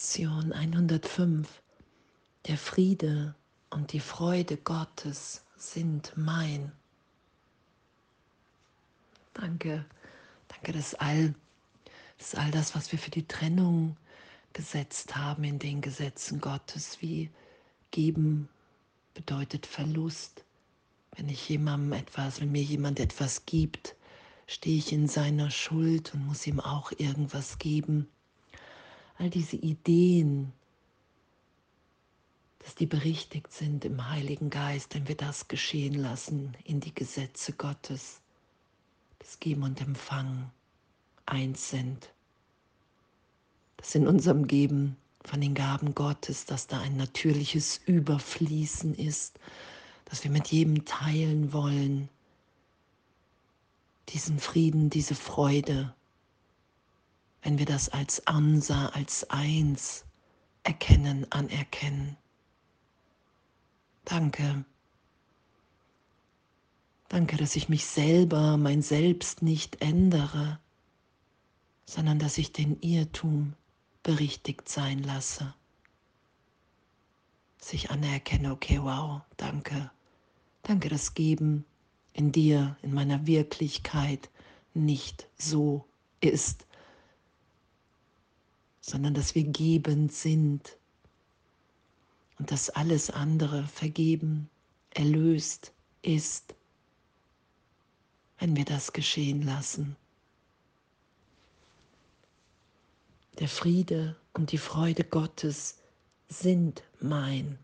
Lektion 105. Der Friede und die Freude Gottes sind mein. Danke, danke, dass all, dass all das, was wir für die Trennung gesetzt haben in den Gesetzen Gottes, wie geben bedeutet Verlust. Wenn ich jemandem etwas, wenn mir jemand etwas gibt, stehe ich in seiner Schuld und muss ihm auch irgendwas geben. All diese Ideen, dass die berichtigt sind im Heiligen Geist, wenn wir das geschehen lassen in die Gesetze Gottes, das Geben und Empfangen eins sind. Dass in unserem Geben von den Gaben Gottes, dass da ein natürliches Überfließen ist, dass wir mit jedem teilen wollen, diesen Frieden, diese Freude, wenn wir das als Ansa, als Eins erkennen, anerkennen. Danke. Danke, dass ich mich selber, mein Selbst nicht ändere, sondern dass ich den Irrtum berichtigt sein lasse. Dass ich anerkenne, okay, wow, danke. Danke, das Geben in dir, in meiner Wirklichkeit nicht so ist, sondern dass wir gebend sind und dass alles andere vergeben, erlöst ist, wenn wir das geschehen lassen. Der Friede und die Freude Gottes sind mein.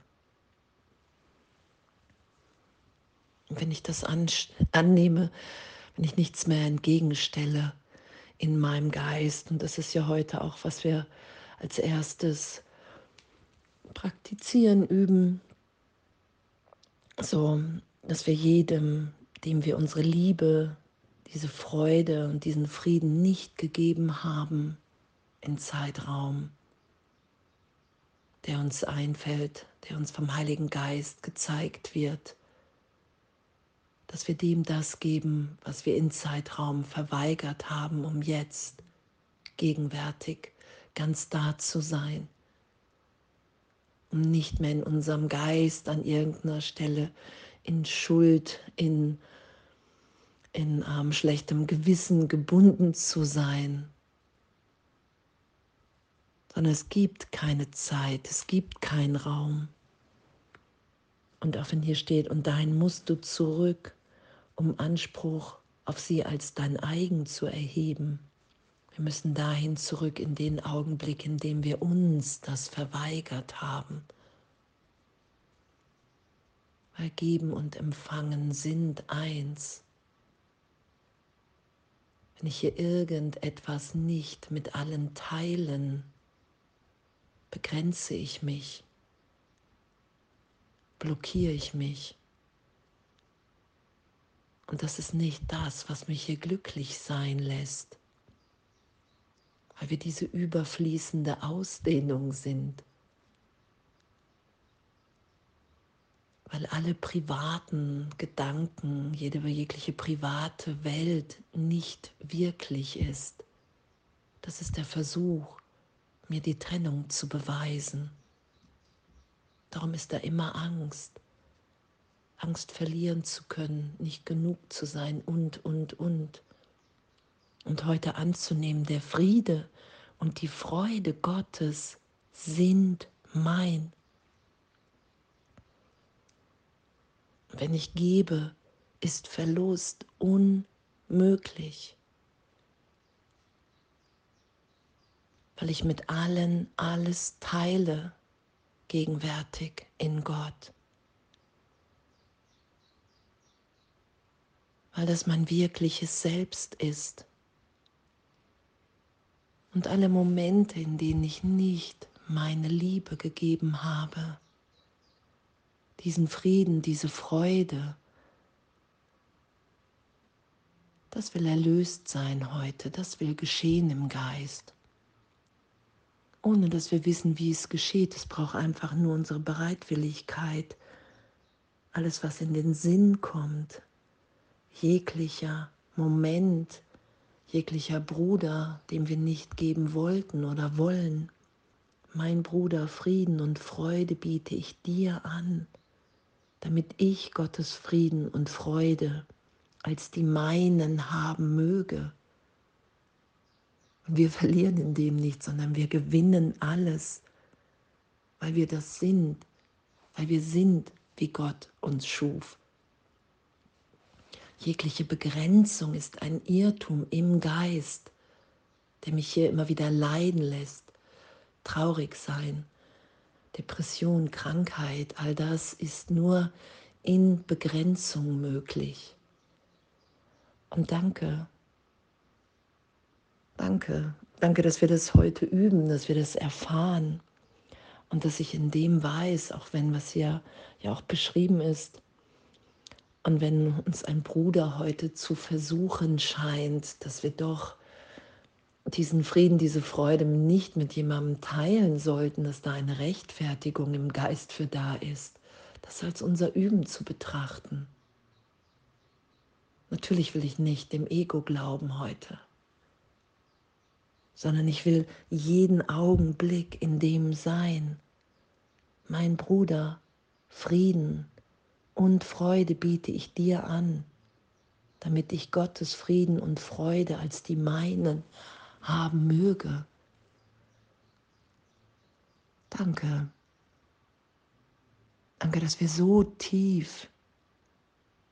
Und wenn ich das annehme, wenn ich nichts mehr entgegenstelle in meinem Geist, und das ist ja heute auch, was wir als erstes praktizieren, üben, so dass wir jedem, dem wir unsere Liebe, diese Freude und diesen Frieden nicht gegeben haben, in Zeitraum, der uns einfällt, der uns vom Heiligen Geist gezeigt wird, dass wir dem das geben, was wir in Zeitraum verweigert haben, um jetzt gegenwärtig ganz da zu sein, um nicht mehr in unserem Geist an irgendeiner Stelle in Schuld, in, in ähm, schlechtem Gewissen gebunden zu sein, sondern es gibt keine Zeit, es gibt keinen Raum. Und auch wenn hier steht, und dahin musst du zurück, um Anspruch auf sie als dein eigen zu erheben. Wir müssen dahin zurück in den Augenblick, in dem wir uns das verweigert haben. Weil geben und empfangen sind eins. Wenn ich hier irgendetwas nicht mit allen teilen, begrenze ich mich, blockiere ich mich. Und das ist nicht das, was mich hier glücklich sein lässt, weil wir diese überfließende Ausdehnung sind, weil alle privaten Gedanken, jede jegliche private Welt nicht wirklich ist. Das ist der Versuch, mir die Trennung zu beweisen. Darum ist da immer Angst. Angst verlieren zu können, nicht genug zu sein und, und, und. Und heute anzunehmen, der Friede und die Freude Gottes sind mein. Wenn ich gebe, ist Verlust unmöglich. weil ich mit allen alles teile, gegenwärtig in Gott. Weil das mein wirkliches Selbst ist. Und alle Momente, in denen ich nicht meine Liebe gegeben habe, diesen Frieden, diese Freude, das will erlöst sein heute, das will geschehen im Geist ohne dass wir wissen, wie es geschieht. Es braucht einfach nur unsere Bereitwilligkeit. Alles, was in den Sinn kommt, jeglicher Moment, jeglicher Bruder, dem wir nicht geben wollten oder wollen, mein Bruder, Frieden und Freude biete ich dir an, damit ich Gottes Frieden und Freude als die meinen haben möge. Und wir verlieren in dem nicht, sondern wir gewinnen alles, weil wir das sind, weil wir sind, wie Gott uns schuf. Jegliche Begrenzung ist ein Irrtum im Geist, der mich hier immer wieder leiden lässt, traurig sein, Depression, Krankheit, all das ist nur in Begrenzung möglich. Und danke, danke, danke, dass wir das heute üben, dass wir das erfahren und dass ich in dem weiß, auch wenn was hier ja auch beschrieben ist, und wenn uns ein Bruder heute zu versuchen scheint, dass wir doch diesen Frieden, diese Freude nicht mit jemandem teilen sollten, dass da eine Rechtfertigung im Geist für da ist, das als unser Üben zu betrachten. Natürlich will ich nicht dem Ego glauben heute, sondern ich will jeden Augenblick in dem sein. Mein Bruder, Frieden und Freude biete ich dir an, damit ich Gottes Frieden und Freude als die meinen haben möge. Danke. Danke, dass wir so tief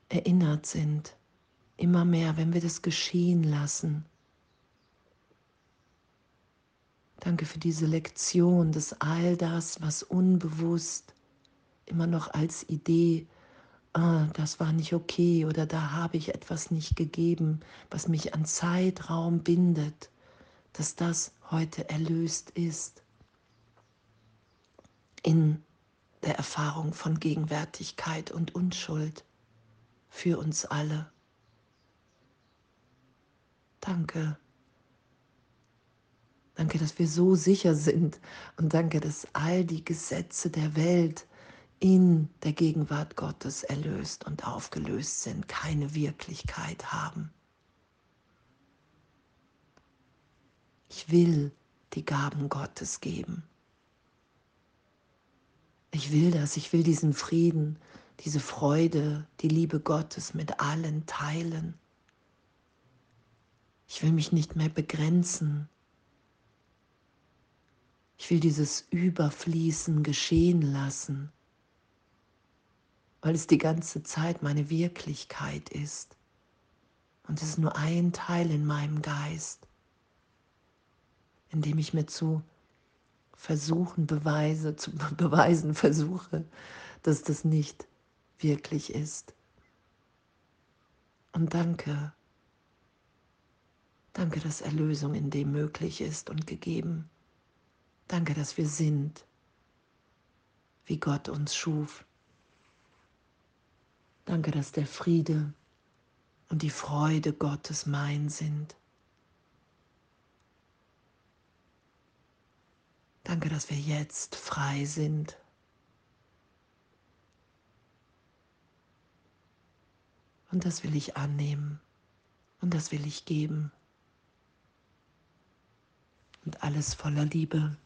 erinnert sind. Immer mehr, wenn wir das geschehen lassen. Danke für diese Lektion, dass all das, was unbewusst immer noch als Idee, ah, das war nicht okay oder da habe ich etwas nicht gegeben, was mich an Zeitraum bindet, dass das heute erlöst ist in der Erfahrung von Gegenwärtigkeit und Unschuld für uns alle. Danke. Danke, dass wir so sicher sind und danke, dass all die Gesetze der Welt in der Gegenwart Gottes erlöst und aufgelöst sind, keine Wirklichkeit haben. Ich will die Gaben Gottes geben. Ich will das, ich will diesen Frieden, diese Freude, die Liebe Gottes mit allen teilen. Ich will mich nicht mehr begrenzen. Ich will dieses Überfließen geschehen lassen, weil es die ganze Zeit meine Wirklichkeit ist. Und es ist nur ein Teil in meinem Geist indem ich mir zu versuchen, Beweise, zu beweisen versuche, dass das nicht wirklich ist. Und danke, danke, dass Erlösung in dem möglich ist und gegeben. Danke, dass wir sind, wie Gott uns schuf. Danke, dass der Friede und die Freude Gottes mein sind. Danke, dass wir jetzt frei sind. Und das will ich annehmen und das will ich geben. Und alles voller Liebe.